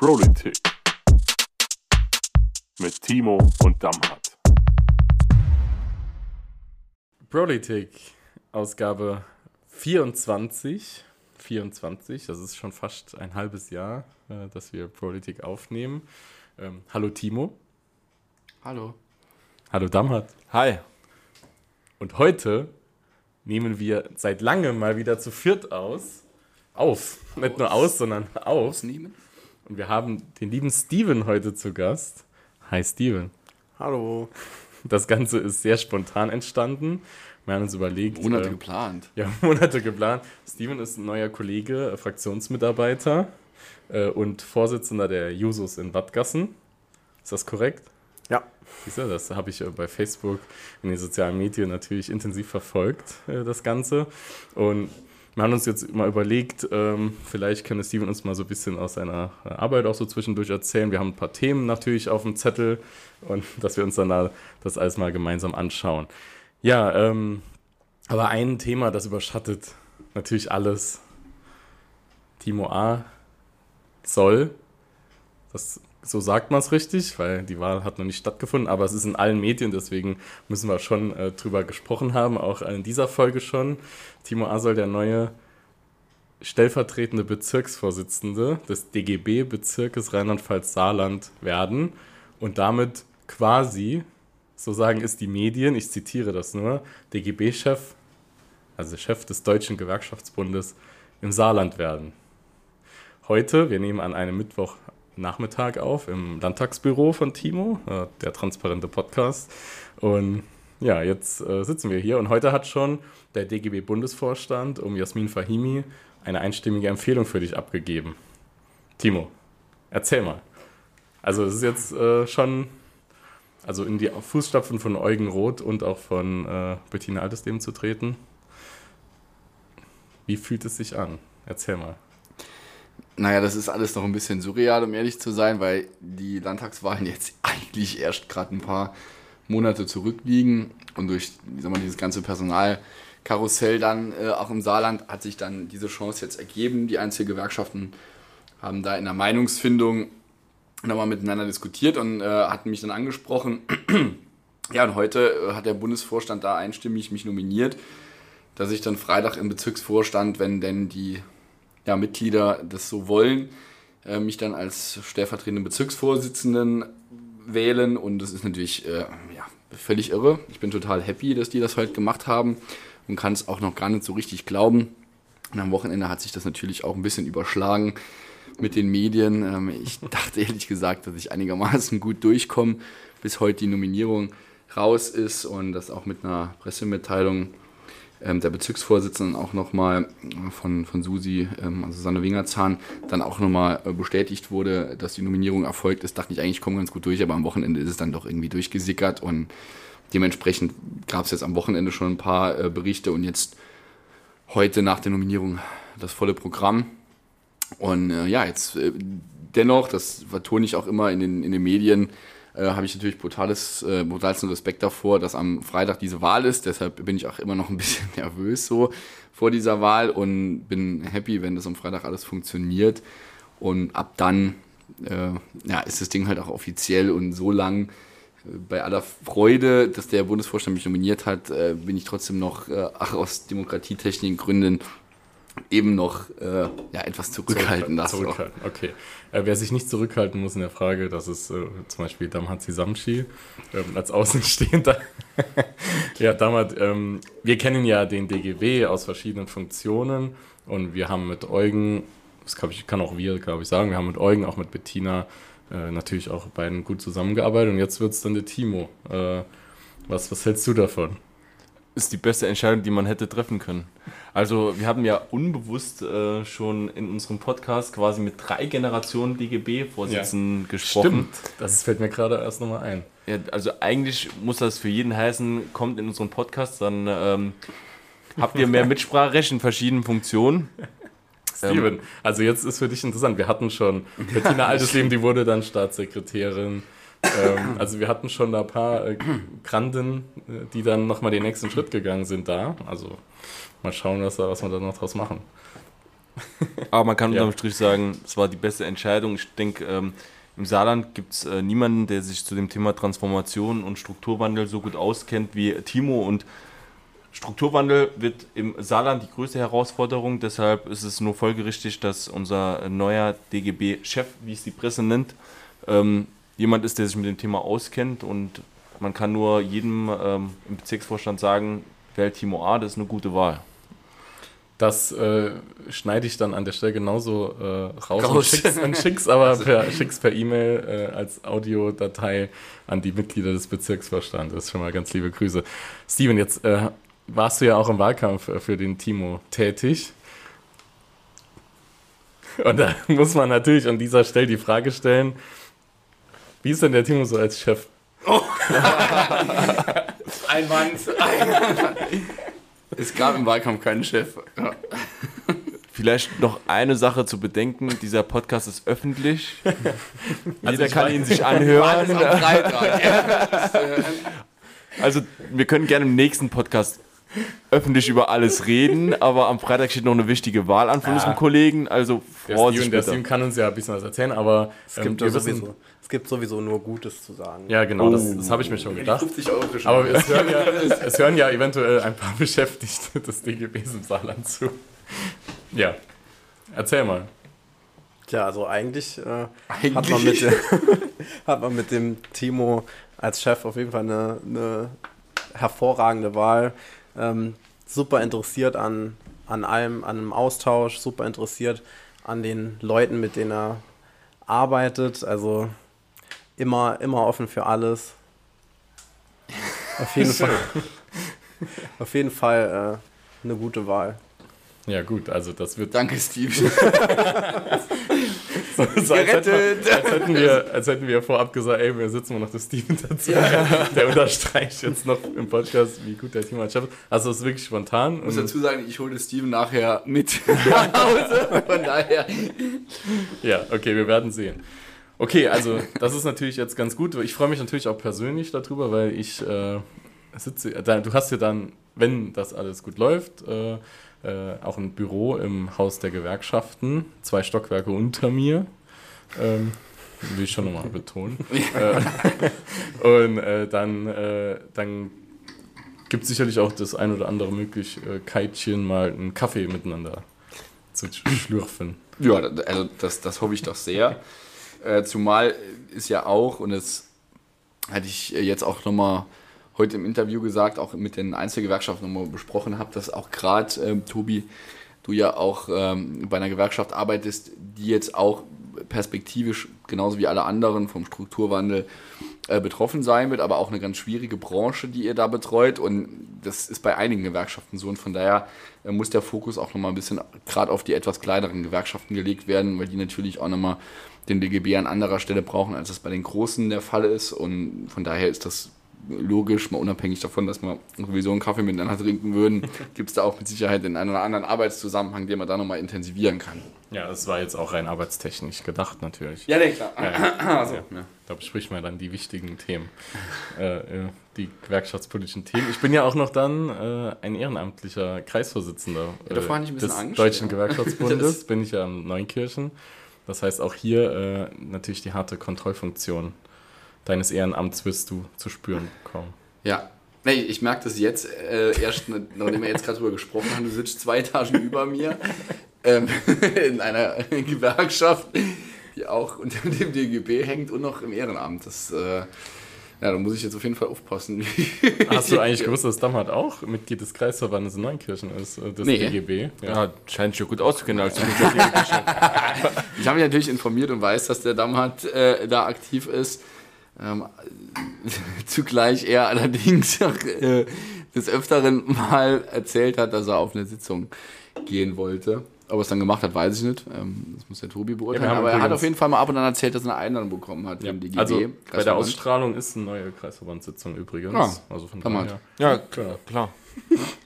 Politik mit Timo und Damhardt. Politik, Ausgabe 24. 24, das ist schon fast ein halbes Jahr, äh, dass wir Politik aufnehmen. Ähm, hallo Timo. Hallo. Hallo Damhardt. Hi. Und heute nehmen wir seit langem mal wieder zu viert aus. Auf. Nicht nur aus, sondern auf. Ausnehmen? Und wir haben den lieben Steven heute zu Gast. Hi Steven. Hallo. Das Ganze ist sehr spontan entstanden. Wir haben uns überlegt. Monate äh, geplant. Ja, Monate geplant. Steven ist ein neuer Kollege, äh, Fraktionsmitarbeiter äh, und Vorsitzender der Jusos in Wattgassen. Ist das korrekt? Ja. Siehst du, das habe ich äh, bei Facebook in den sozialen Medien natürlich intensiv verfolgt, äh, das Ganze. Und wir haben uns jetzt mal überlegt, ähm, vielleicht könnte Steven uns mal so ein bisschen aus seiner äh, Arbeit auch so zwischendurch erzählen. Wir haben ein paar Themen natürlich auf dem Zettel und dass wir uns dann da das alles mal gemeinsam anschauen. Ja, ähm, aber ein Thema, das überschattet natürlich alles. Timo A. soll, das, so sagt man es richtig, weil die Wahl hat noch nicht stattgefunden, aber es ist in allen Medien, deswegen müssen wir schon äh, drüber gesprochen haben, auch in dieser Folge schon. Timo A. soll der neue stellvertretende Bezirksvorsitzende des DGB-Bezirkes Rheinland-Pfalz-Saarland werden und damit quasi, so sagen es die Medien, ich zitiere das nur, DGB-Chef, also Chef des Deutschen Gewerkschaftsbundes im Saarland werden. Heute, wir nehmen an einem Mittwochnachmittag auf im Landtagsbüro von Timo, äh, der transparente Podcast. Und ja, jetzt äh, sitzen wir hier und heute hat schon der DGB-Bundesvorstand um Jasmin Fahimi eine einstimmige Empfehlung für dich abgegeben. Timo, erzähl mal. Also es ist jetzt äh, schon, also in die Fußstapfen von Eugen Roth und auch von äh, Bettina Altesleben zu treten. Wie fühlt es sich an? Erzähl mal. Naja, das ist alles noch ein bisschen surreal, um ehrlich zu sein, weil die Landtagswahlen jetzt eigentlich erst gerade ein paar Monate zurückliegen und durch ich sag mal, dieses ganze Personalkarussell dann äh, auch im Saarland hat sich dann diese Chance jetzt ergeben. Die einzelnen Gewerkschaften haben da in der Meinungsfindung nochmal miteinander diskutiert und äh, hatten mich dann angesprochen. ja, und heute äh, hat der Bundesvorstand da einstimmig mich nominiert, dass ich dann Freitag im Bezirksvorstand, wenn denn die ja, Mitglieder das so wollen, äh, mich dann als stellvertretenden Bezirksvorsitzenden wählen. Und das ist natürlich äh, ja, völlig irre. Ich bin total happy, dass die das heute gemacht haben und kann es auch noch gar nicht so richtig glauben. Und am Wochenende hat sich das natürlich auch ein bisschen überschlagen mit den Medien. Ähm, ich dachte ehrlich gesagt, dass ich einigermaßen gut durchkomme, bis heute die Nominierung raus ist und das auch mit einer Pressemitteilung ähm, der Bezirksvorsitzenden auch nochmal von, von Susi, ähm, also Sanne Wingerzahn, dann auch nochmal äh, bestätigt wurde, dass die Nominierung erfolgt ist, dachte ich eigentlich, ich komme ganz gut durch, aber am Wochenende ist es dann doch irgendwie durchgesickert und dementsprechend gab es jetzt am Wochenende schon ein paar äh, Berichte und jetzt heute nach der Nominierung das volle Programm. Und äh, ja, jetzt äh, dennoch, das vertone ich auch immer in den, in den Medien, äh, habe ich natürlich brutales, äh, brutalsten Respekt davor, dass am Freitag diese Wahl ist. Deshalb bin ich auch immer noch ein bisschen nervös so vor dieser Wahl und bin happy, wenn das am Freitag alles funktioniert. Und ab dann äh, ja, ist das Ding halt auch offiziell und so lang äh, bei aller Freude, dass der Bundesvorstand mich nominiert hat, äh, bin ich trotzdem noch, äh, ach, aus demokratietechnischen Gründen eben noch äh, ja, etwas zurückhalten darf. Zurückhalten, okay. Äh, wer sich nicht zurückhalten muss in der Frage, das ist äh, zum Beispiel Damhatzi Samshi ähm, als Außenstehender. ja, Damhat, ähm, wir kennen ja den DGW aus verschiedenen Funktionen und wir haben mit Eugen, das kann, ich, kann auch wir, glaube ich, sagen, wir haben mit Eugen, auch mit Bettina äh, natürlich auch beiden gut zusammengearbeitet und jetzt wird es dann der Timo. Äh, was, was hältst du davon? Ist die beste Entscheidung, die man hätte treffen können. Also wir haben ja unbewusst äh, schon in unserem Podcast quasi mit drei Generationen DGB-Vorsitzenden ja. gesprochen. Stimmt, das fällt mir gerade erst nochmal ein. Ja, also eigentlich muss das für jeden heißen, kommt in unseren Podcast, dann ähm, habt ihr mehr Mitspracherecht in verschiedenen Funktionen. Steven, ähm, also jetzt ist für dich interessant, wir hatten schon Bettina Altesleben, die wurde dann Staatssekretärin ähm, also wir hatten schon da ein paar äh, Granten, äh, die dann nochmal den nächsten Schritt gegangen sind da. Also mal schauen, was, was wir da noch draus machen. Aber man kann Ja. unterm Strich sagen, es war die beste Entscheidung. Ich denke, ähm, im Saarland gibt es äh, niemanden, der sich zu dem Thema Transformation und Strukturwandel so gut auskennt wie Timo. Und Strukturwandel wird im Saarland die größte Herausforderung. Deshalb ist es nur folgerichtig, dass unser neuer DGB-Chef, wie es die Presse nennt, ähm, jemand ist, der sich mit dem Thema auskennt. Und man kann nur jedem ähm, im Bezirksvorstand sagen, wählt Timo A, das ist eine gute Wahl. Das äh, schneide ich dann an der Stelle genauso äh, raus, und Raus. schick's, und schick's aber per, schick's per E-Mail äh, als Audiodatei an die Mitglieder des Bezirksvorstandes. Schon mal ganz liebe Grüße. Steven, jetzt äh, warst du ja auch im Wahlkampf äh, für den Timo tätig. Und da muss man natürlich an dieser Stelle die Frage stellen, wie ist denn der Timo so als Chef? Einwand. es gab im Wahlkampf keinen Chef. Ja. Vielleicht noch eine Sache zu bedenken: Dieser Podcast ist öffentlich. Jeder ich kann weiß- ihn sich anhören. Also, wir können gerne im nächsten Podcast öffentlich über alles reden, aber am Freitag steht noch eine wichtige Wahl an von Ja. unserem Kollegen. Also, Der Vorsicht der. Steven kann uns ja ein bisschen was erzählen, aber Es ähm, gibt, wissen, sowieso, es gibt sowieso nur Gutes zu sagen. Ja, genau, das, Oh. das habe ich mir schon gedacht. 50 Euro für Aber es hören, ja, es, es hören ja eventuell ein paar Beschäftigte des DGBs im Saarland zu. Ja, erzähl mal. Tja, also eigentlich, äh, Hat, Eigentlich. man mit, hat man mit dem Timo als Chef auf jeden Fall eine, eine hervorragende Wahl. Ähm, super interessiert an, an allem, an einem Austausch, super interessiert an den Leuten, mit denen er arbeitet. Also immer, immer offen für alles. Auf jeden Fall, auf jeden Fall äh, eine gute Wahl. Ja, gut, also das wird Danke, Steve. so, als, hätten als, hätten wir, als hätten wir vorab gesagt, ey, wir sitzen mal noch das Steven dazu. Der unterstreicht jetzt noch im Podcast, wie gut der Team ist. Also es ist wirklich spontan. Ich muss dazu sagen, ich hole Steven nachher mit nach Hause. Von daher. ja, okay, wir werden sehen. Okay, also das ist natürlich jetzt ganz gut. Ich freue mich natürlich auch persönlich darüber, weil ich äh, sitze, du hast ja dann, wenn das alles gut läuft, äh, äh, auch ein Büro im Haus der Gewerkschaften, zwei Stockwerke unter mir. Ähm, will ich schon nochmal betonen. äh, und äh, dann, äh, dann gibt es sicherlich auch das ein oder andere Möglichkeitchen, mal einen Kaffee miteinander zu schlürfen. Ja, also das, das hoffe ich doch sehr. Äh, zumal ist ja auch, und das hatte ich äh, jetzt auch nochmal heute im Interview gesagt, auch mit den Einzelgewerkschaften nochmal besprochen habe, dass auch gerade, ähm, Tobi, du ja auch ähm, bei einer Gewerkschaft arbeitest, die jetzt auch perspektivisch, genauso wie alle anderen vom Strukturwandel äh, betroffen sein wird, aber auch eine ganz schwierige Branche, die ihr da betreut. Und das ist bei einigen Gewerkschaften so. Und von daher äh, muss der Fokus auch nochmal ein bisschen gerade auf die etwas kleineren Gewerkschaften gelegt werden, weil die natürlich auch nochmal den DGB an anderer Stelle brauchen, als das bei den Großen der Fall ist. Und von daher ist das logisch, mal unabhängig davon, dass wir sowieso einen Kaffee miteinander trinken würden, gibt es da auch mit Sicherheit den einen oder anderen Arbeitszusammenhang, den man da nochmal intensivieren kann. Ja, das war jetzt auch rein arbeitstechnisch gedacht natürlich. Ja, nee, klar. Ja, Also, ja. ja. Da bespricht man dann die wichtigen Themen, äh, äh, die gewerkschaftspolitischen Themen. Ich bin ja auch noch dann äh, ein ehrenamtlicher Kreisvorsitzender Ja, bisschen des Angst, Deutschen ja. Gewerkschaftsbundes. Bin ich ja in Neunkirchen. Das heißt, auch hier äh, natürlich die harte Kontrollfunktion deines Ehrenamts wirst du zu spüren bekommen. Ja. Nee, ich merke das jetzt äh, erst, nachdem wir jetzt gerade drüber gesprochen haben, du sitzt zwei Etagen über mir ähm, in einer Gewerkschaft, die auch unter dem DGB hängt und noch im Ehrenamt. Das, äh, ja, da muss ich jetzt auf jeden Fall aufpassen. Hast du eigentlich gewusst, dass Damhat auch Mitglied des Kreisverbandes in Neunkirchen ist, äh, des Nee. DGB? Ja, scheint sich ja gut auszukennen als Ich habe mich natürlich informiert und weiß, dass der Damhat äh, da aktiv ist. Ähm, zugleich er allerdings auch, äh, des Öfteren mal erzählt hat, dass er auf eine Sitzung gehen wollte. Ob er es dann gemacht hat, weiß ich nicht. Ähm, das muss der Tobi beurteilen. Ja, Aber er hat auf jeden Fall mal ab und an erzählt, dass er eine Einladung bekommen hat Ja, DGB. also bei der. Ausstrahlung ist eine neue Kreisverbandssitzung übrigens. Ja, also von daher. Ja, Klar. klar.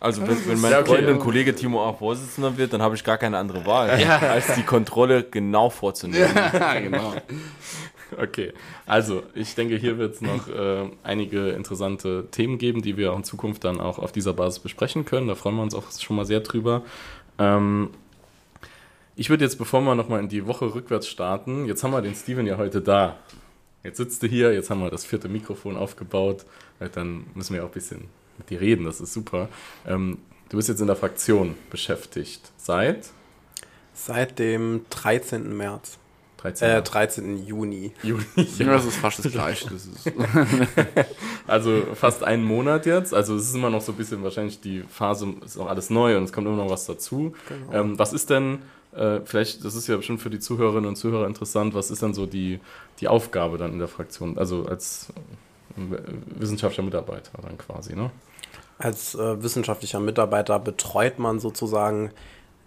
Also wenn, wenn mein Ja, okay. Freund und Kollege Timo A. Vorsitzender wird, dann habe ich gar keine andere Wahl, als die Kontrolle genau vorzunehmen. ja, genau. Okay, also ich denke, hier wird es noch äh, einige interessante Themen geben, die wir auch in Zukunft dann auch auf dieser Basis besprechen können. Da freuen wir uns auch schon mal sehr drüber. Ähm, ich würde jetzt, bevor wir nochmal in die Woche rückwärts starten, jetzt haben wir den Steven ja heute da. Jetzt sitzt du hier, jetzt haben wir das vierte Mikrofon aufgebaut. Dann müssen wir auch ein bisschen mit dir reden, das ist super. Ähm, du bist jetzt in der Fraktion beschäftigt. Seit? Seit dem 13. März. 13. Äh, 13. Juni. Juni. Ja, das ist fast das Gleiche. Das ist, Also fast einen Monat jetzt. Also es ist immer noch so ein bisschen wahrscheinlich die Phase, ist auch alles neu und es kommt immer noch was dazu. Genau. Ähm, was ist denn, äh, vielleicht, das ist ja bestimmt für die Zuhörerinnen und Zuhörer interessant, was ist denn so die, die Aufgabe dann in der Fraktion? Also als äh, wissenschaftlicher Mitarbeiter dann quasi, ne? Als äh, wissenschaftlicher Mitarbeiter betreut man sozusagen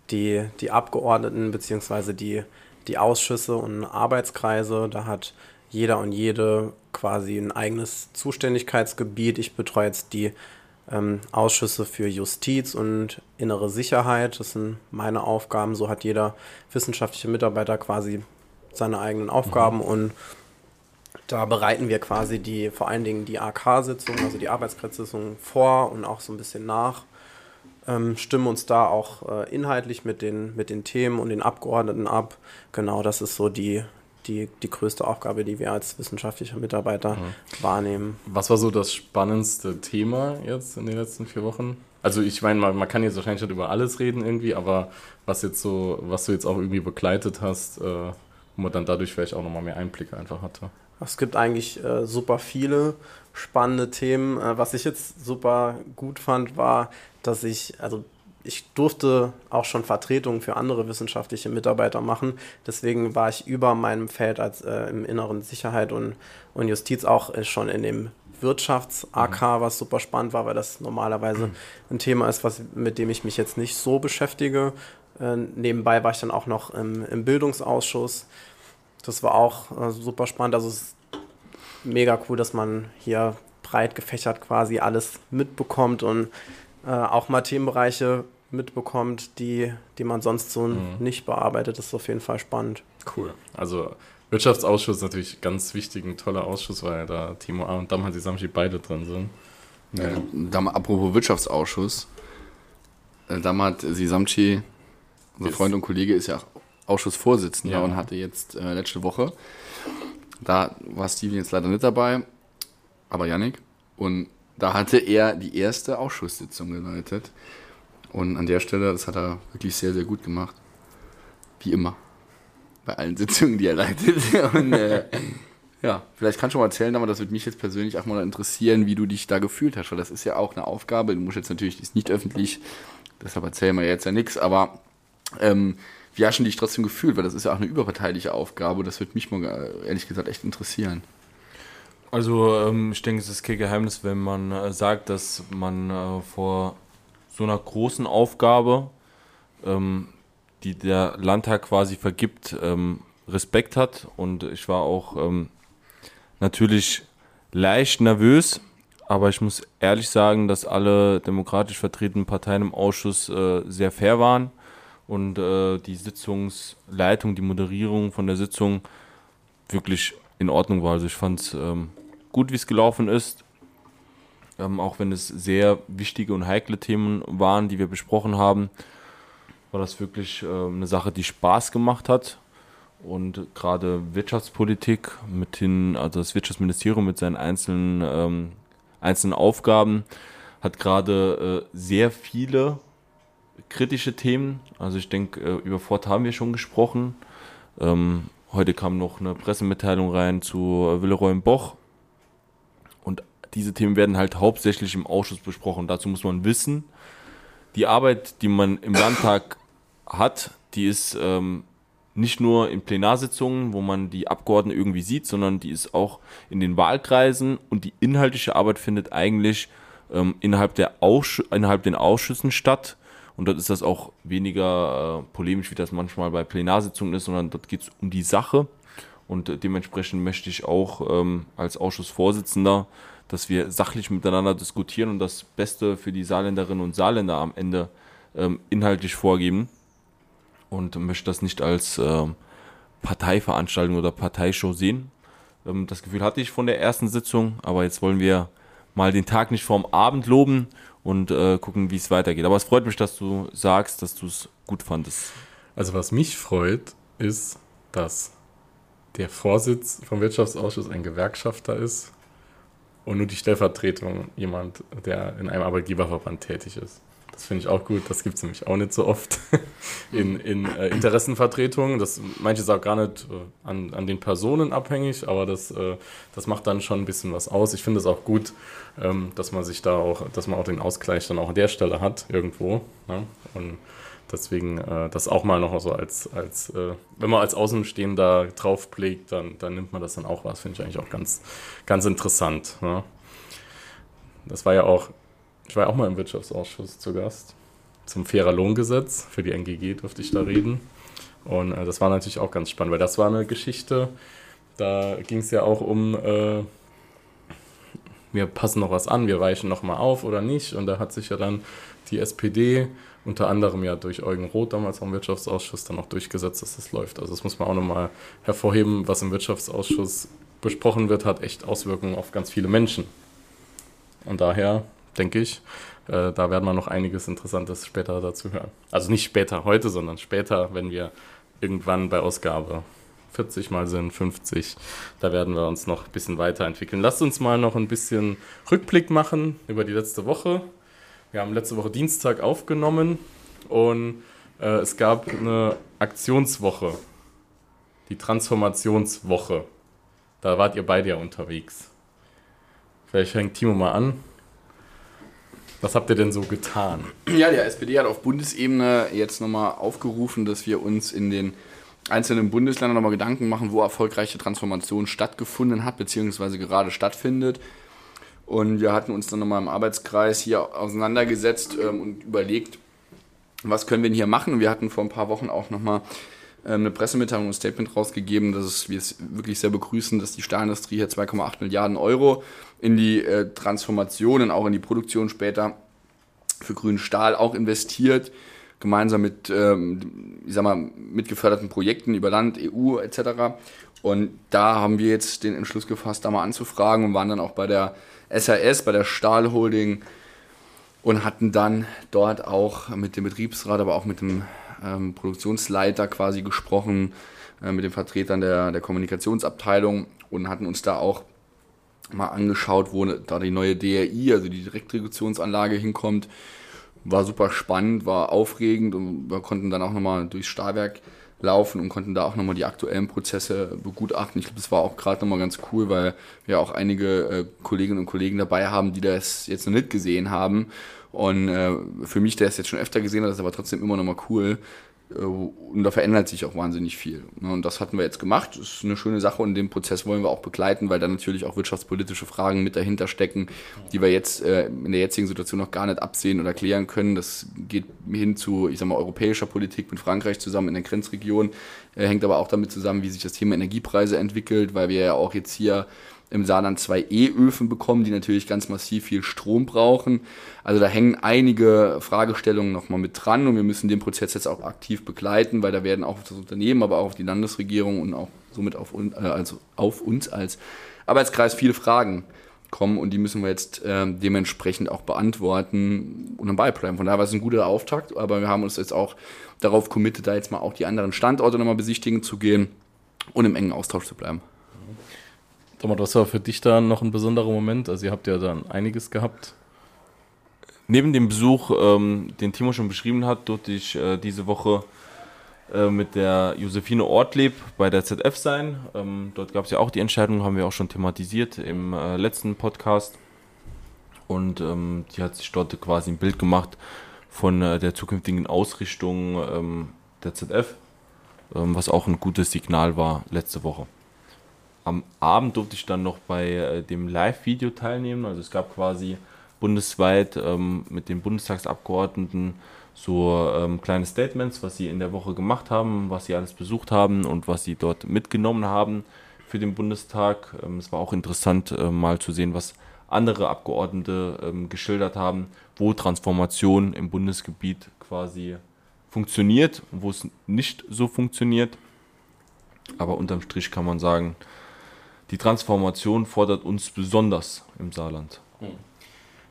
die, die Abgeordneten bzw. Die, die Ausschüsse und Arbeitskreise. Da hat jeder und jede quasi ein eigenes Zuständigkeitsgebiet. Ich betreue jetzt die ähm, Ausschüsse für Justiz und innere Sicherheit. Das sind meine Aufgaben. So hat jeder wissenschaftliche Mitarbeiter quasi seine eigenen Aufgaben und da bereiten wir quasi die, vor allen Dingen die AK-Sitzung, also die Arbeitskreissitzung vor und auch so ein bisschen nach. Ähm, stimmen uns da auch äh, inhaltlich mit den, mit den Themen und den Abgeordneten ab. Genau, das ist so die, die, die größte Aufgabe, die wir als wissenschaftlicher Mitarbeiter wahrnehmen. Was war so das spannendste Thema jetzt in den letzten vier Wochen? Also ich meine, man, man kann jetzt wahrscheinlich nicht über alles reden irgendwie, aber was jetzt so, was du jetzt auch irgendwie begleitet hast, äh, wo man dann dadurch vielleicht auch nochmal mehr Einblicke einfach hatte. Es gibt eigentlich äh, super viele spannende Themen. Äh, was ich jetzt super gut fand, war, dass ich, also ich durfte auch schon Vertretungen für andere wissenschaftliche Mitarbeiter machen. Deswegen war ich über meinem Feld als äh, im inneren Sicherheit und, und Justiz auch äh, schon in dem Wirtschafts-AK, was super spannend war, weil das normalerweise ein Thema ist, was, mit dem ich mich jetzt nicht so beschäftige. Äh, nebenbei war ich dann auch noch im, im Bildungsausschuss. Das war auch äh, super spannend. Also es ist mega cool, dass man hier breit gefächert quasi alles mitbekommt und äh, auch mal Themenbereiche mitbekommt, die, die man sonst so nicht bearbeitet. Das ist auf jeden Fall spannend. Cool. Also Wirtschaftsausschuss ist natürlich ganz wichtig, ein toller Ausschuss, weil da Timo A. und Damhansi Samschi beide drin sind. ja, Dam- apropos Wirtschaftsausschuss. Äh, Damat Sisamci, unser Freund und Kollege, ist ja auch Ausschussvorsitzender Ja. und hatte jetzt äh, letzte Woche, da war Steven jetzt leider nicht dabei, aber Yannick. Und da hatte er die erste Ausschusssitzung geleitet. Und an der Stelle, das hat er wirklich sehr, sehr gut gemacht. Wie immer. Bei allen Sitzungen, die er leitet. Und äh, ja, vielleicht kannst du mal erzählen, aber das würde mich jetzt persönlich auch mal interessieren, wie du dich da gefühlt hast, weil das ist ja auch eine Aufgabe. Du musst jetzt natürlich, die ist nicht öffentlich, deshalb erzählen wir jetzt ja nichts, aber ähm, wie hast du dich trotzdem gefühlt? Weil das ist ja auch eine überparteiliche Aufgabe. Das würde mich mal äh, ehrlich gesagt echt interessieren. Also ähm, ich denke, es ist kein Geheimnis, wenn man äh, sagt, dass man äh, vor so einer großen Aufgabe, ähm, die der Landtag quasi vergibt, ähm, Respekt hat. Und ich war auch natürlich leicht nervös, aber ich muss ehrlich sagen, dass alle demokratisch vertretenen Parteien im Ausschuss äh, sehr fair waren und die Sitzungsleitung, die Moderierung von der Sitzung wirklich in Ordnung war. Also ich fand es gut, wie es gelaufen ist. Ähm, auch wenn es sehr wichtige und heikle Themen waren, die wir besprochen haben, war das wirklich ähm, eine Sache, die Spaß gemacht hat. Und gerade Wirtschaftspolitik mit hin, also das Wirtschaftsministerium mit seinen einzelnen, ähm, einzelnen Aufgaben hat gerade äh, sehr viele kritische Themen. Also ich denke, äh, über Ford haben wir schon gesprochen. Ähm, heute kam noch eine Pressemitteilung rein zu äh, Willeroy Boch. Diese Themen werden halt hauptsächlich im Ausschuss besprochen. Dazu muss man wissen, die Arbeit, die man im Landtag hat, die ist ähm, nicht nur in Plenarsitzungen, wo man die Abgeordneten irgendwie sieht, sondern die ist auch in den Wahlkreisen und die inhaltliche Arbeit findet eigentlich ähm, innerhalb, der innerhalb den Ausschüssen statt. Und dort ist das auch weniger äh, polemisch, wie das manchmal bei Plenarsitzungen ist, sondern dort geht es um die Sache. Und dementsprechend möchte ich auch ähm, als Ausschussvorsitzender, dass wir sachlich miteinander diskutieren und das Beste für die Saarländerinnen und Saarländer am Ende ähm, inhaltlich vorgeben. Und möchte das nicht als ähm, Parteiveranstaltung oder Parteishow sehen. Ähm, das Gefühl hatte ich von der ersten Sitzung, aber jetzt wollen wir mal den Tag nicht vorm Abend loben und äh, gucken, wie es weitergeht. Aber es freut mich, dass du sagst, dass du es gut fandest. Also was mich freut, ist, dass der Vorsitz vom Wirtschaftsausschuss ein Gewerkschafter ist und nur die Stellvertretung jemand, der in einem Arbeitgeberverband tätig ist. Das finde ich auch gut. Das gibt es nämlich auch nicht so oft in, in äh, Interessenvertretungen. Das manches auch gar nicht äh, an, an den Personen abhängig, aber das, äh, das macht dann schon ein bisschen was aus. Ich finde es auch gut, ähm, dass man sich da auch, dass man auch den Ausgleich dann auch an der Stelle hat irgendwo. Ne? Und deswegen äh, das auch mal noch so als, als äh, wenn man als Außenstehender draufblickt, dann, dann nimmt man das dann auch was. Finde ich eigentlich auch ganz, ganz interessant. Ne? Das war ja auch ich war ja auch mal im Wirtschaftsausschuss zu Gast. Zum fairer Lohngesetz. Für die NGG durfte ich da reden. Und äh, das war natürlich auch ganz spannend, weil das war eine Geschichte, da ging es ja auch um, äh, wir passen noch was an, wir weichen noch mal auf oder nicht. Und da hat sich ja dann die SPD unter anderem ja durch Eugen Roth damals am Wirtschaftsausschuss dann auch durchgesetzt, dass das läuft. Also das muss man auch nochmal hervorheben, was im Wirtschaftsausschuss besprochen wird, hat echt Auswirkungen auf ganz viele Menschen. Und daher denke ich. Äh, da werden wir noch einiges Interessantes später dazu hören. Also nicht später heute, sondern später, wenn wir irgendwann bei Ausgabe 40 mal sind, 50. Da werden wir uns noch ein bisschen weiterentwickeln. Lasst uns mal noch ein bisschen Rückblick machen über die letzte Woche. Wir haben letzte Woche Dienstag aufgenommen und äh, es gab eine Aktionswoche, die Transformationswoche. Da wart ihr beide ja unterwegs. Vielleicht fängt Timo mal an. Was habt ihr denn so getan? Ja, der SPD hat auf Bundesebene jetzt nochmal aufgerufen, dass wir uns in den einzelnen Bundesländern nochmal Gedanken machen, wo erfolgreiche Transformation stattgefunden hat, beziehungsweise gerade stattfindet. Und wir hatten uns dann nochmal im Arbeitskreis hier auseinandergesetzt ähm, und überlegt, was können wir denn hier machen. Und wir hatten vor ein paar Wochen auch nochmal ähm, eine Pressemitteilung, ein Statement rausgegeben, dass wir es wirklich sehr begrüßen, dass die Stahlindustrie hier 2,8 Milliarden Euro in die äh, Transformation und auch in die Produktion später für grünen Stahl auch investiert, gemeinsam mit, ähm, ich sag mal, mitgeförderten Projekten über Land, EU etc. Und da haben wir jetzt den Entschluss gefasst, da mal anzufragen und waren dann auch bei der SAS, bei der Stahlholding und hatten dann dort auch mit dem Betriebsrat, aber auch mit dem ähm, Produktionsleiter quasi gesprochen, äh, mit den Vertretern der, der Kommunikationsabteilung und hatten uns da auch mal angeschaut, wo da die neue DRI, also die Direktregulationsanlage hinkommt. War super spannend, war aufregend und wir konnten dann auch nochmal durchs Stahlwerk laufen und konnten da auch nochmal die aktuellen Prozesse begutachten. Ich glaube, das war auch gerade nochmal ganz cool, weil wir auch einige äh, Kolleginnen und Kollegen dabei haben, die das jetzt noch nicht gesehen haben. Und äh, für mich, der es jetzt schon öfter gesehen hat, ist aber trotzdem immer nochmal cool, und da verändert sich auch wahnsinnig viel. Ne? Und das hatten wir jetzt gemacht. Das ist eine schöne Sache und den Prozess wollen wir auch begleiten, weil da natürlich auch wirtschaftspolitische Fragen mit dahinter stecken, die wir jetzt äh, in der jetzigen Situation noch gar nicht absehen oder klären können. Das geht hin zu, ich sag mal, europäischer Politik mit Frankreich zusammen in der Grenzregion. Äh, hängt aber auch damit zusammen, wie sich das Thema Energiepreise entwickelt, weil wir ja auch jetzt hier im Saarland zwei E-Öfen bekommen, die natürlich ganz massiv viel Strom brauchen. Also da hängen einige Fragestellungen nochmal mit dran und wir müssen den Prozess jetzt auch aktiv begleiten, weil da werden auch auf das Unternehmen, aber auch auf die Landesregierung und auch somit auf, äh, also auf uns als Arbeitskreis viele Fragen kommen und die müssen wir jetzt äh, dementsprechend auch beantworten und dabei bleiben. Von daher war es ein guter Auftakt, aber wir haben uns jetzt auch darauf committed, da jetzt mal auch die anderen Standorte nochmal besichtigen zu gehen und im engen Austausch zu bleiben. Thomas, was war für dich da noch ein besonderer Moment? Also ihr habt ja dann einiges gehabt. Neben dem Besuch, ähm, den Timo schon beschrieben hat, durfte ich äh, diese Woche äh, mit der Josephine Ortlieb bei der ZF sein. Ähm, dort gab es ja auch die Entscheidung, haben wir auch schon thematisiert im äh, letzten Podcast. Und ähm, die hat sich dort quasi ein Bild gemacht von äh, der zukünftigen Ausrichtung ähm, der ZF, ähm, was auch ein gutes Signal war letzte Woche am Abend durfte ich dann noch bei äh, dem Live-Video teilnehmen. Also es gab quasi bundesweit ähm, mit den Bundestagsabgeordneten so ähm, kleine Statements, was sie in der Woche gemacht haben, was sie alles besucht haben und was sie dort mitgenommen haben für den Bundestag. Ähm, es war auch interessant, äh, mal zu sehen, was andere Abgeordnete ähm, geschildert haben, wo Transformation im Bundesgebiet quasi funktioniert und wo es nicht so funktioniert. Aber unterm Strich kann man sagen, die Transformation fordert uns besonders im Saarland.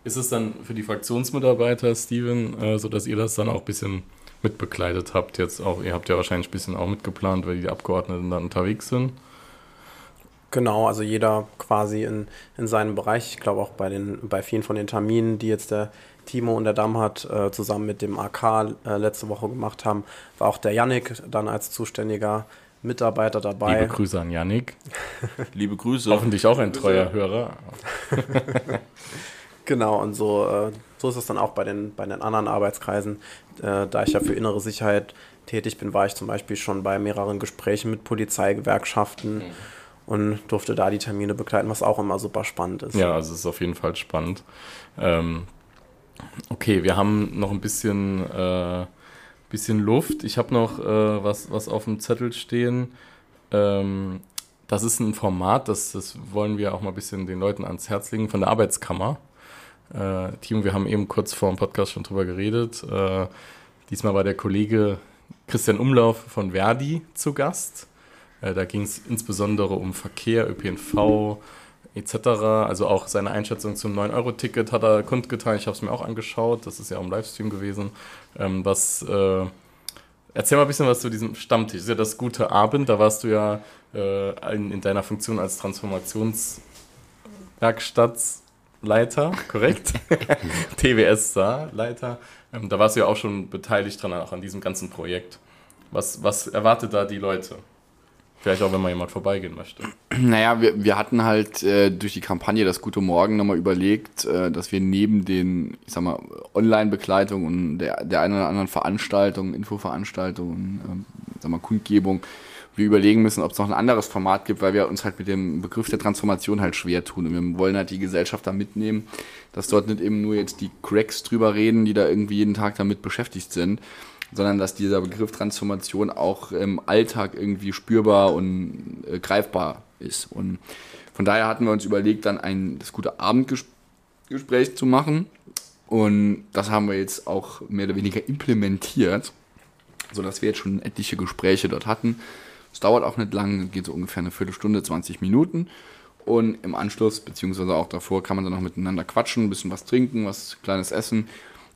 Ist es dann für die Fraktionsmitarbeiter, Steven, äh, so dass ihr das dann auch ein bisschen mitbekleidet habt. Jetzt auch, ihr habt ja wahrscheinlich ein bisschen auch mitgeplant, weil die Abgeordneten dann unterwegs sind. Genau, also jeder quasi in, in seinem Bereich. Ich glaube auch bei, den, bei vielen von den Terminen, die jetzt der Timo und der Damm hat äh, zusammen mit dem AK äh, letzte Woche gemacht haben, war auch der Yannick dann als zuständiger Mitarbeiter dabei. Liebe Grüße an Yannick. Liebe Grüße. Hoffentlich auch ein treuer Hörer. Genau, und so, äh, so ist es dann auch bei den, bei den anderen Arbeitskreisen. Äh, da ich ja für innere Sicherheit tätig bin, war ich zum Beispiel schon bei mehreren Gesprächen mit Polizeigewerkschaften und durfte da die Termine begleiten, was auch immer super spannend ist. Ja, also es ist auf jeden Fall spannend. Ähm, okay, wir haben noch ein bisschen, äh, bisschen Luft. Ich habe noch äh, was, was auf dem Zettel stehen. Ähm, das ist ein Format, das, das wollen wir auch mal ein bisschen den Leuten ans Herz legen, von der Arbeitskammer. Äh, Timo, wir haben eben kurz vor dem Podcast schon drüber geredet. Äh, diesmal war der Kollege Christian Umlauf von Verdi zu Gast. Äh, da ging es insbesondere um Verkehr, ÖPNV etc. Also auch seine Einschätzung zum 9-Euro-Ticket hat er kundgetan. Ich habe es mir auch angeschaut. Das ist ja auch im Livestream gewesen. Ähm, was, äh, erzähl mal ein bisschen was zu diesem Stammtisch. Das ist ja das gute Abend. Da warst du ja äh, in, in deiner Funktion als Transformationswerkstattleiter, korrekt? TWS-Leiter. Ähm, da warst du ja auch schon beteiligt dran, auch an diesem ganzen Projekt. Was, was erwartet da die Leute? Vielleicht auch, wenn mal jemand vorbeigehen möchte. Naja, wir, wir hatten halt äh, durch die Kampagne das Gute Morgen nochmal überlegt, äh, dass wir neben den, ich sag mal, Online-Begleitung und der, der einen oder anderen Veranstaltung, Infoveranstaltungen, ähm, sag mal, Kundgebung, wir überlegen müssen, ob es noch ein anderes Format gibt, weil wir uns halt mit dem Begriff der Transformation halt schwer tun. Und wir wollen halt die Gesellschaft da mitnehmen, dass dort nicht eben nur jetzt die Cracks drüber reden, die da irgendwie jeden Tag damit beschäftigt sind, sondern dass dieser Begriff Transformation auch im Alltag irgendwie spürbar und äh, greifbar ist. Und von daher hatten wir uns überlegt, dann ein das gute Abendgespräch zu machen. Und das haben wir jetzt auch mehr oder weniger implementiert, sodass wir jetzt schon etliche Gespräche dort hatten. Es dauert auch nicht lang, geht so ungefähr eine Viertelstunde, 20 Minuten. Und im Anschluss, beziehungsweise auch davor, kann man dann noch miteinander quatschen, ein bisschen was trinken, was kleines essen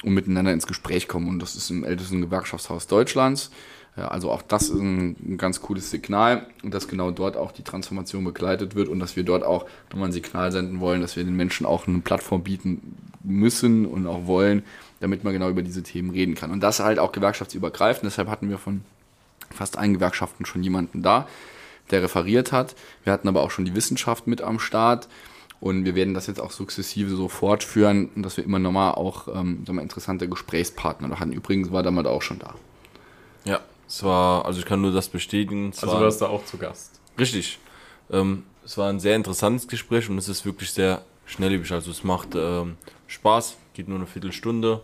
und miteinander ins Gespräch kommen. Und das ist im ältesten Gewerkschaftshaus Deutschlands. Also auch das ist ein, ganz cooles Signal dass genau dort auch die Transformation begleitet wird und dass wir dort auch nochmal ein Signal senden wollen, dass wir den Menschen auch eine Plattform bieten müssen und auch wollen, damit man genau über diese Themen reden kann. Und das halt auch gewerkschaftsübergreifend. Deshalb hatten wir von fast allen Gewerkschaften schon jemanden da, der referiert hat. Wir hatten aber auch schon die Wissenschaft mit am Start. Und wir werden das jetzt auch sukzessive so fortführen, dass wir immer nochmal auch ähm, mal, interessante Gesprächspartner noch hatten. Übrigens war damals auch schon da. Ja, es war, also ich kann nur das bestätigen. also du warst da auch zu Gast. Richtig. Ähm, es war ein sehr interessantes Gespräch und es ist wirklich sehr schnelllebig. Also es macht ähm, Spaß, geht nur eine Viertelstunde.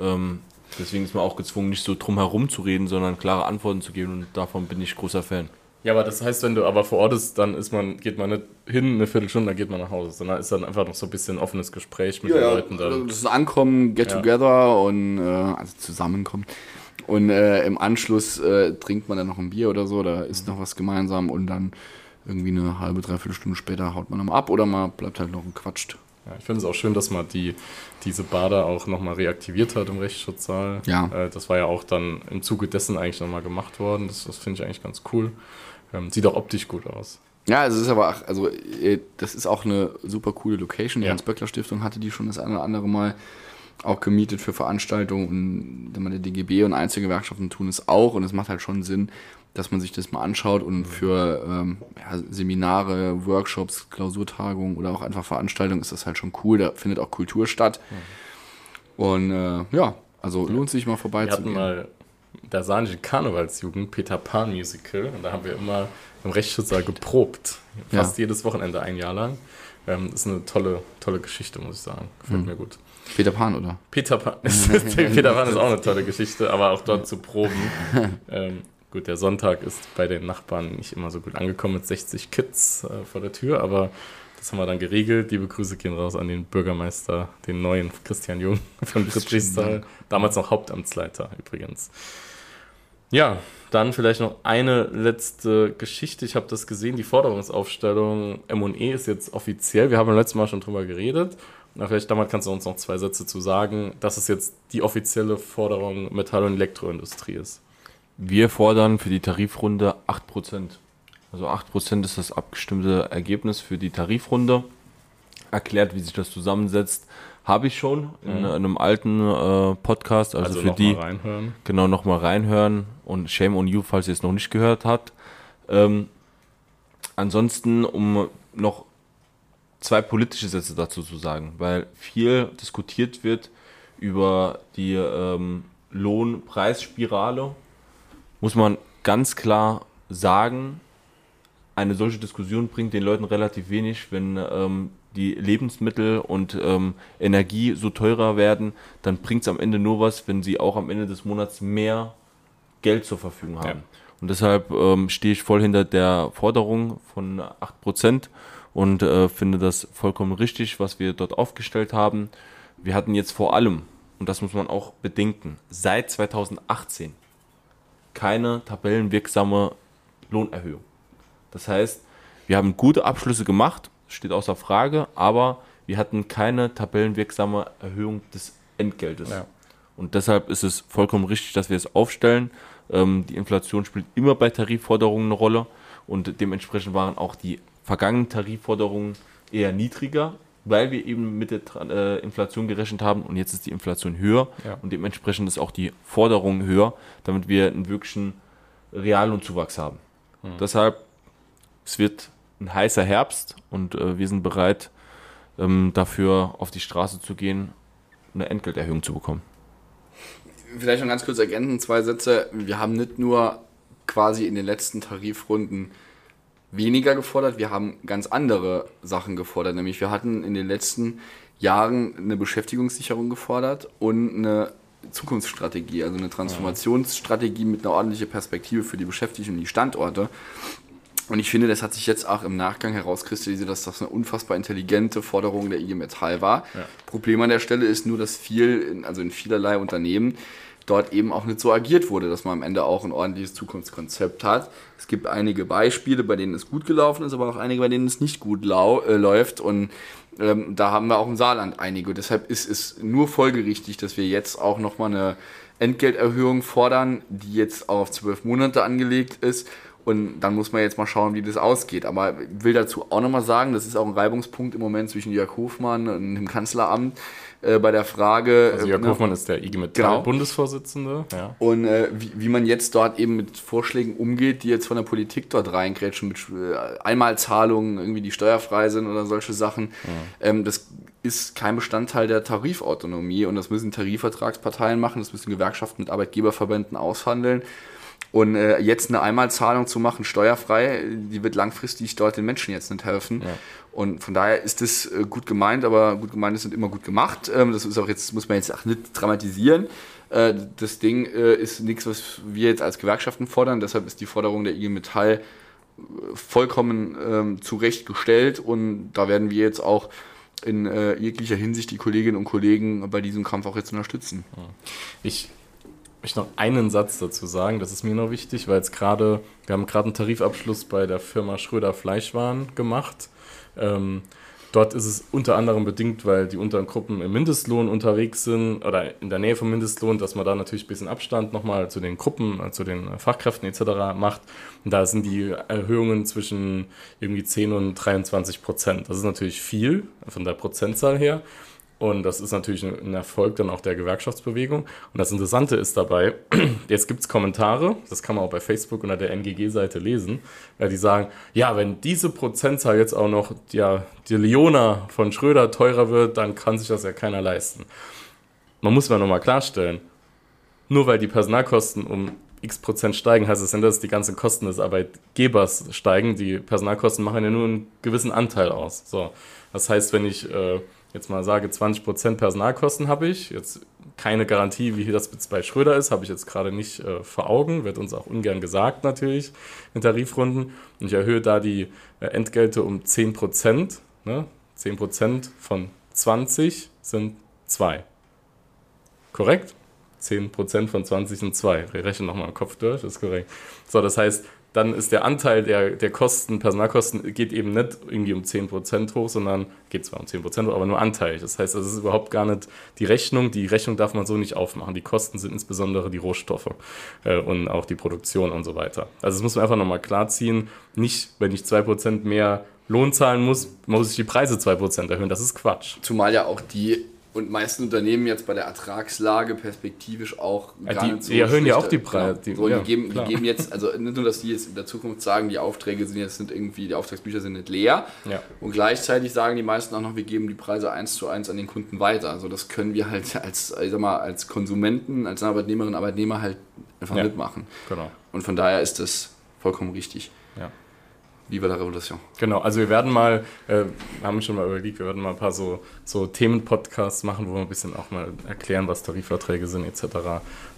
Ähm, deswegen ist man auch gezwungen, nicht so drum herum zu reden, sondern klare Antworten zu geben und davon bin ich großer Fan. Ja, aber das heißt, wenn du aber vor Ort bist, dann ist man, geht man nicht hin eine Viertelstunde, dann geht man nach Hause, sondern ist dann einfach noch so ein bisschen offenes Gespräch mit ja, den Leuten. Dann. Das ist Ankommen, Get Ja. Together und äh, also zusammenkommen. Und äh, im Anschluss äh, trinkt man dann noch ein Bier oder so, da isst noch was gemeinsam und dann irgendwie eine halbe, dreiviertel Stunde später haut man dann ab oder man bleibt halt noch und quatscht. Ja, ich finde es auch schön, dass man die, diese da auch nochmal reaktiviert hat im Rechtsschutzsaal. Ja. Äh, das war ja auch dann im Zuge dessen eigentlich nochmal gemacht worden. Das, das finde ich eigentlich ganz cool. Ähm, sieht auch optisch gut aus. Ja, es ist aber auch, also äh, das ist auch eine super coole Location. Die Ja. Hans-Böckler-Stiftung hatte die schon das eine oder andere Mal auch gemietet für Veranstaltungen und wenn man der DGB und Einzelgewerkschaften tun es auch und es macht halt schon Sinn, dass man sich das mal anschaut und für ähm, ja, Seminare, Workshops, Klausurtagungen oder auch einfach Veranstaltungen ist das halt schon cool. Da findet auch Kultur statt. Und äh, ja, also lohnt sich mal Wir hatten vorbeizugehen. mal der saarländische Karnevalsjugend Peter Pan Musical und da haben wir immer im Rechtsschutzsaal geprobt. Fast Ja. jedes Wochenende ein Jahr lang. Ähm, ist eine tolle, tolle Geschichte, muss ich sagen. Gefällt Mhm. mir gut. Peter Pan, oder? Peter Pan, Peter Pan ist auch eine tolle Geschichte, aber auch dort zu proben. Ähm, gut, der Sonntag ist bei den Nachbarn nicht immer so gut angekommen mit 60 Kids äh, vor der Tür, aber das haben wir dann geregelt. Liebe Grüße gehen raus an den Bürgermeister, den neuen Christian Jung von Friedrichsthal. Damals noch Hauptamtsleiter übrigens. Ja, dann vielleicht noch eine letzte Geschichte. Ich habe das gesehen, die Forderungsaufstellung M&E ist jetzt offiziell. Wir haben beim letzten Mal schon drüber geredet. Na, vielleicht damals kannst du uns noch zwei Sätze zu sagen, dass es jetzt die offizielle Forderung Metall- und Elektroindustrie ist. Wir fordern für die Tarifrunde 8%. Also 8% ist das abgestimmte Ergebnis für die Tarifrunde. Erklärt, wie sich das zusammensetzt, habe ich schon in einem alten äh, Podcast. Also, Also, für noch die mal reinhören. genau nochmal reinhören und Shame on you, falls ihr es noch nicht gehört habt. Ähm, ansonsten, um noch zwei politische Sätze dazu zu sagen, weil viel diskutiert wird über die ähm, Lohnpreisspirale, muss man ganz klar sagen, eine solche Diskussion bringt den Leuten relativ wenig, wenn ähm, die Lebensmittel und ähm, Energie so teurer werden, dann bringt es am Ende nur was, wenn sie auch am Ende des Monats mehr Geld zur Verfügung haben. Ja. Und deshalb ähm, stehe ich voll hinter der Forderung von 8% und äh, finde das vollkommen richtig, was wir dort aufgestellt haben. Wir hatten jetzt vor allem, und das muss man auch bedenken, seit 2018 keine tabellenwirksame Lohnerhöhung. Das heißt, wir haben gute Abschlüsse gemacht, steht außer Frage, aber wir hatten keine tabellenwirksame Erhöhung des Entgeltes. Ja. Und deshalb ist es vollkommen richtig, dass wir es aufstellen. Ähm, die Inflation spielt immer bei Tarifforderungen eine Rolle und dementsprechend waren auch die vergangenen Tarifforderungen eher niedriger, weil wir eben mit der äh, Inflation gerechnet haben und jetzt ist die Inflation höher Ja. und dementsprechend ist auch die Forderung höher, damit wir einen wirklichen Reallohnzuwachs haben. Deshalb, es wird ein heißer Herbst und äh, wir sind bereit, ähm, dafür auf die Straße zu gehen, eine Entgelterhöhung zu bekommen. Vielleicht noch ganz kurz ergänzen, zwei Sätze. Wir haben nicht nur quasi in den letzten Tarifrunden weniger gefordert, wir haben ganz andere Sachen gefordert. Nämlich wir hatten in den letzten Jahren eine Beschäftigungssicherung gefordert und eine Zukunftsstrategie, also eine Transformationsstrategie mit einer ordentlichen Perspektive für die Beschäftigten und die Standorte. Und ich finde, das hat sich jetzt auch im Nachgang herauskristallisiert, dass das eine unfassbar intelligente Forderung der IG Metall war. Problem an der Stelle ist nur, dass viel, in, also in vielerlei Unternehmen, dort eben auch nicht so agiert wurde, dass man am Ende auch ein ordentliches Zukunftskonzept hat. Es gibt einige Beispiele, bei denen es gut gelaufen ist, aber auch einige, bei denen es nicht gut lau äh, läuft. Und ähm, da haben wir auch im Saarland einige. Und deshalb ist es nur folgerichtig, dass wir jetzt auch nochmal eine Entgelterhöhung fordern, die jetzt auch auf zwölf Monate angelegt ist. Und dann muss man jetzt mal schauen, wie das ausgeht. Aber ich will dazu auch nochmal sagen, das ist auch ein Reibungspunkt im Moment zwischen Jörg Hofmann und dem Kanzleramt äh, bei der Frage. Also äh, Jörg ne, Hofmann ist der IG Genau. Metall-Bundesvorsitzende. Ja. und äh, wie, wie man jetzt dort eben mit Vorschlägen umgeht, die jetzt von der Politik dort reingrätschen, mit äh, Einmalzahlungen, irgendwie die steuerfrei sind oder solche Sachen, ähm, das ist kein Bestandteil der Tarifautonomie und das müssen Tarifvertragsparteien machen, das müssen Gewerkschaften mit Arbeitgeberverbänden aushandeln. Und äh, jetzt eine Einmalzahlung zu machen, steuerfrei, die wird langfristig dort den Menschen jetzt nicht helfen. Und von daher ist das äh, gut gemeint, aber gut gemeint ist nicht immer gut gemacht. Ähm, das ist auch jetzt, muss man jetzt auch nicht dramatisieren. Äh, das Ding äh, ist nichts, was wir jetzt als Gewerkschaften fordern. Deshalb ist die Forderung der IG Metall äh, vollkommen ähm, zurechtgestellt und da werden wir jetzt auch in äh, jeglicher Hinsicht die Kolleginnen und Kollegen bei diesem Kampf auch jetzt unterstützen. Ich möchte noch einen Satz dazu sagen, das ist mir noch wichtig, weil jetzt gerade, wir haben gerade einen Tarifabschluss bei der Firma Schröder Fleischwaren gemacht. Ähm, dort ist es unter anderem bedingt, weil die unteren Gruppen im Mindestlohn unterwegs sind oder in der Nähe vom Mindestlohn, dass man da natürlich ein bisschen Abstand nochmal zu den Gruppen, zu den Fachkräften etc. macht. Und da sind die Erhöhungen zwischen irgendwie 10 und 23 Prozent. Das ist natürlich viel von der Prozentzahl her. Und das ist natürlich ein Erfolg dann auch der Gewerkschaftsbewegung. Und das Interessante ist dabei, jetzt gibt es Kommentare, das kann man auch bei Facebook unter der NGG-Seite lesen, weil die sagen, ja, wenn diese Prozentzahl jetzt auch noch ja, die Leona von Schröder teurer wird, dann kann sich das ja keiner leisten. Man muss mal nochmal klarstellen, nur weil die Personalkosten um x Prozent steigen, heißt es nicht, dass die ganzen Kosten des Arbeitgebers steigen. Die Personalkosten machen ja nur einen gewissen Anteil aus. So, das heißt, wenn ich äh, jetzt mal sage, 20 Prozent Personalkosten habe ich, jetzt keine Garantie, wie das bei Schröder ist, habe ich jetzt gerade nicht äh, vor Augen, wird uns auch ungern gesagt natürlich in Tarifrunden. Und ich erhöhe da die äh, Entgelte um 10 Prozent. Ne? 10 Prozent von 20 sind 2. Korrekt? 10% von 20 sind 2. Wir rechnen nochmal im Kopf durch, ist korrekt. So, das heißt, dann ist der Anteil der, der Kosten, Personalkosten, geht eben nicht irgendwie um 10% hoch, sondern geht zwar um 10% hoch, aber nur anteilig. Das heißt, das ist überhaupt gar nicht die Rechnung. Die Rechnung darf man so nicht aufmachen. Die Kosten sind insbesondere die Rohstoffe äh, und auch die Produktion und so weiter. Also das muss man einfach nochmal klarziehen. Nicht, wenn ich 2% mehr Lohn zahlen muss, muss ich die Preise 2% erhöhen. Das ist Quatsch. Zumal ja auch die und meisten Unternehmen jetzt bei der Ertragslage perspektivisch auch Ja, gar die- die erhöhen ja auch die Preise, die- Genau. So, ja, die, geben, die geben jetzt, also nicht nur, dass die jetzt in der Zukunft sagen, die Aufträge sind jetzt nicht irgendwie, die Auftragsbücher sind nicht leer. Ja. Und gleichzeitig sagen die meisten auch noch, wir geben die Preise eins zu eins an den Kunden weiter. Also das können wir halt als, ich sag mal, als Konsumenten, als Arbeitnehmerinnen und Arbeitnehmer halt einfach mitmachen. Genau. Und von daher ist das vollkommen richtig. Ja. Viva la Revolution. Genau, also wir werden mal, äh, haben schon mal überlegt, wir werden mal ein paar so, so Themenpodcasts machen, wo wir ein bisschen auch mal erklären, was Tarifverträge sind etc.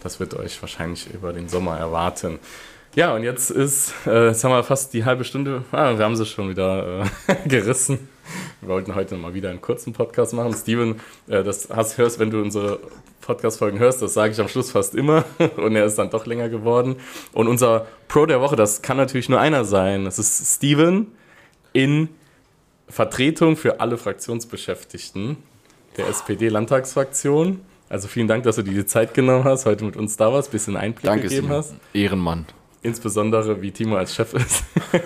Das wird euch wahrscheinlich über den Sommer erwarten. Ja, und jetzt ist, äh, jetzt haben wir fast die halbe Stunde, ah, wir haben sie schon wieder äh, gerissen. Wir wollten heute mal wieder einen kurzen Podcast machen. Steven, äh, das hast, hörst, wenn du unsere Podcast-Folgen hörst, das sage ich am Schluss fast immer und er ist dann doch länger geworden. Und unser Pro der Woche, das kann natürlich nur einer sein. Das ist Steven in Vertretung für alle Fraktionsbeschäftigten der SPD-Landtagsfraktion. Also vielen Dank, dass du dir die Zeit genommen hast, heute mit uns da warst, ein bisschen Einblick Danke, gegeben hast. Ehrenmann. Insbesondere, wie Timo als Chef ist.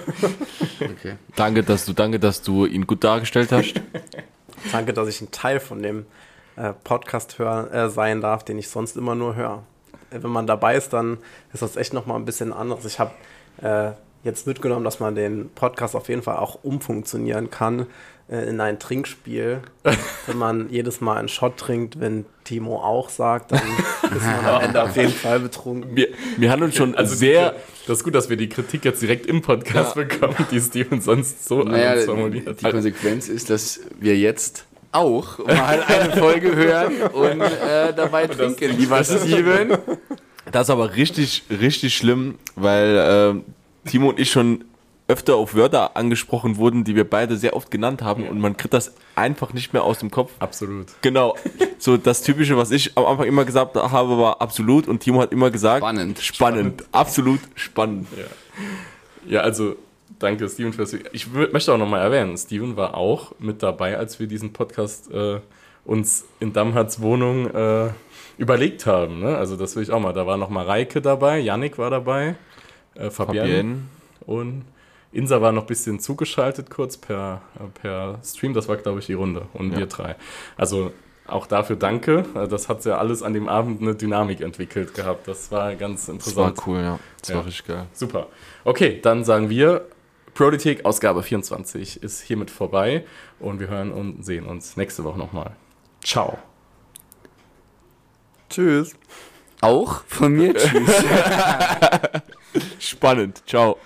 Okay. Danke, dass du, danke, dass du ihn gut dargestellt hast. Danke, dass ich ein Teil von dem äh, Podcast hör, äh, sein darf, den ich sonst immer nur höre. Äh, Wenn man dabei ist, dann ist das echt nochmal ein bisschen anderes. Ich habe äh, jetzt mitgenommen, dass man den Podcast auf jeden Fall auch umfunktionieren kann äh, in ein Trinkspiel. wenn man jedes Mal einen Shot trinkt, wenn Timo auch sagt, dann ist man am Ende auf jeden Fall betrunken. Wir, wir haben uns schon Also sehr. das ist gut, dass wir die Kritik jetzt direkt im Podcast bekommen, die Steven sonst so Naja, formuliert. die Konsequenz ist, dass wir jetzt auch mal eine Folge hören und äh, dabei trinken, lieber Steven. Das ist aber richtig, richtig schlimm, weil äh, Timo und ich schon öfter auf Wörter angesprochen wurden, die wir beide sehr oft genannt haben und man kriegt das einfach nicht mehr aus dem Kopf. Absolut. Genau. So das Typische, was ich am Anfang immer gesagt habe, war absolut und Timo hat immer gesagt Spannend. Spannend. Absolut spannend. Ja, also danke, Steven, fürs. Ich möchte auch nochmal erwähnen, Steven war auch mit dabei, als wir diesen Podcast äh, uns in Damharts Wohnung äh, überlegt haben. Ne? Also das will ich auch mal. Da war nochmal Reike dabei, Yannick war dabei, äh, Fabienne, Fabienne. und Insa war noch ein bisschen zugeschaltet kurz per, äh, per Stream. Das war, glaube ich, die Runde. Und Ja. wir drei. Also auch dafür danke. Äh, Das hat ja alles an dem Abend eine Dynamik entwickelt gehabt. Das war ganz Das war interessant. cool, ja. Das Ja. war richtig geil. Super. Okay, dann sagen wir, Politik Ausgabe 24 ist hiermit vorbei und wir hören und sehen uns nächste Woche nochmal. Ciao. Tschüss. Auch von mir. Tschüss. Spannend. Ciao.